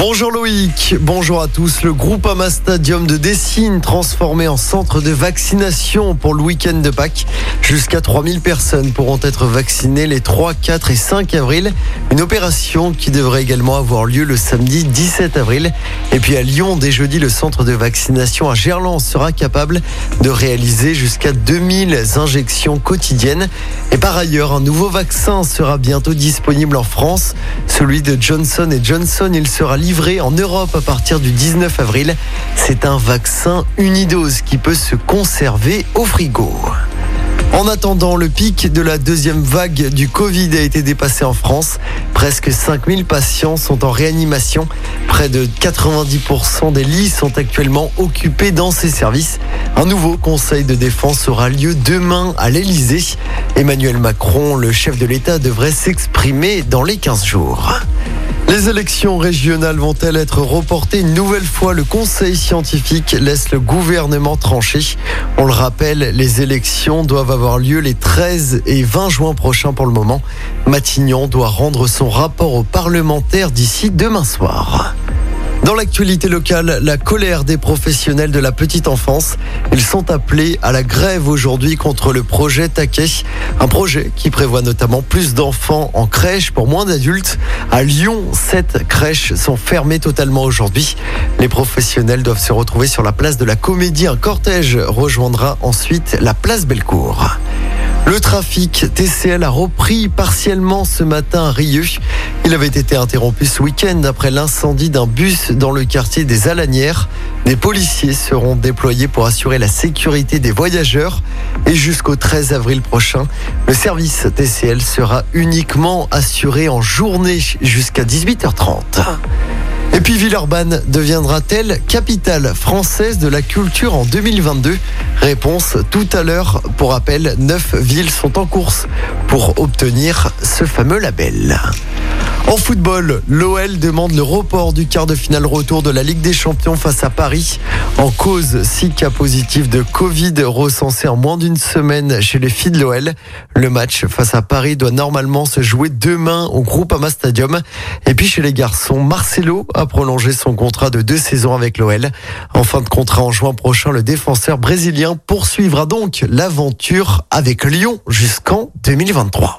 Bonjour Loïc, bonjour à tous. Le groupe Ama Stadium de Dessine transformé en centre de vaccination pour le week-end de Pâques. Jusqu'à 3000 personnes pourront être vaccinées les 3, 4 et 5 avril. Une opération qui devrait également avoir lieu le samedi 17 avril. Et puis à Lyon, dès jeudi, le centre de vaccination à Gerland sera capable de réaliser jusqu'à 2000 injections quotidiennes. Et par ailleurs, un nouveau vaccin sera bientôt disponible en France. Celui de Johnson Johnson, il sera livré livré en Europe à partir du 19 avril. C'est un vaccin unidose qui peut se conserver au frigo. En attendant, le pic de la deuxième vague du Covid a été dépassé en France. Presque 5000 patients sont en réanimation. Près de 90% des lits sont actuellement occupés dans ces services. Un nouveau conseil de défense aura lieu demain à l'Elysée. Emmanuel Macron, le chef de l'État, devrait s'exprimer dans les 15 jours. Les élections régionales vont-elles être reportées une nouvelle fois? Le conseil scientifique laisse le gouvernement trancher. On le rappelle, les élections doivent avoir lieu les 13 et 20 juin prochains pour le moment. Matignon doit rendre son rapport aux parlementaires d'ici demain soir. Dans l'actualité locale, la colère des professionnels de la petite enfance. Ils sont appelés à la grève aujourd'hui contre le projet Taquet. Un projet qui prévoit notamment plus d'enfants en crèche pour moins d'adultes. À Lyon, sept crèches sont fermées totalement aujourd'hui. Les professionnels doivent se retrouver sur la place de la Comédie. Un cortège rejoindra ensuite la place Bellecour. Le trafic TCL a repris partiellement ce matin à Rieux. Il avait été interrompu ce week-end après l'incendie d'un bus dans le quartier des Alanières. Des policiers seront déployés pour assurer la sécurité des voyageurs. Et jusqu'au 13 avril prochain, le service TCL sera uniquement assuré en journée jusqu'à 18h30. Et puis Villeurbanne deviendra-t-elle capitale française de la culture en 2022 Réponse tout à l'heure. Pour rappel, neuf villes sont en course pour obtenir ce fameux label. En football, l'OL demande le report du quart de finale retour de la Ligue des Champions face à Paris. En cause, six cas positifs de Covid recensés en moins d'une semaine chez les filles de l'OL. Le match face à Paris doit normalement se jouer demain au groupe Ama Stadium. Et puis chez les garçons, Marcelo a prolongé son contrat de deux saisons avec l'OL. En fin de contrat en juin prochain, le défenseur brésilien poursuivra donc l'aventure avec Lyon jusqu'en 2023.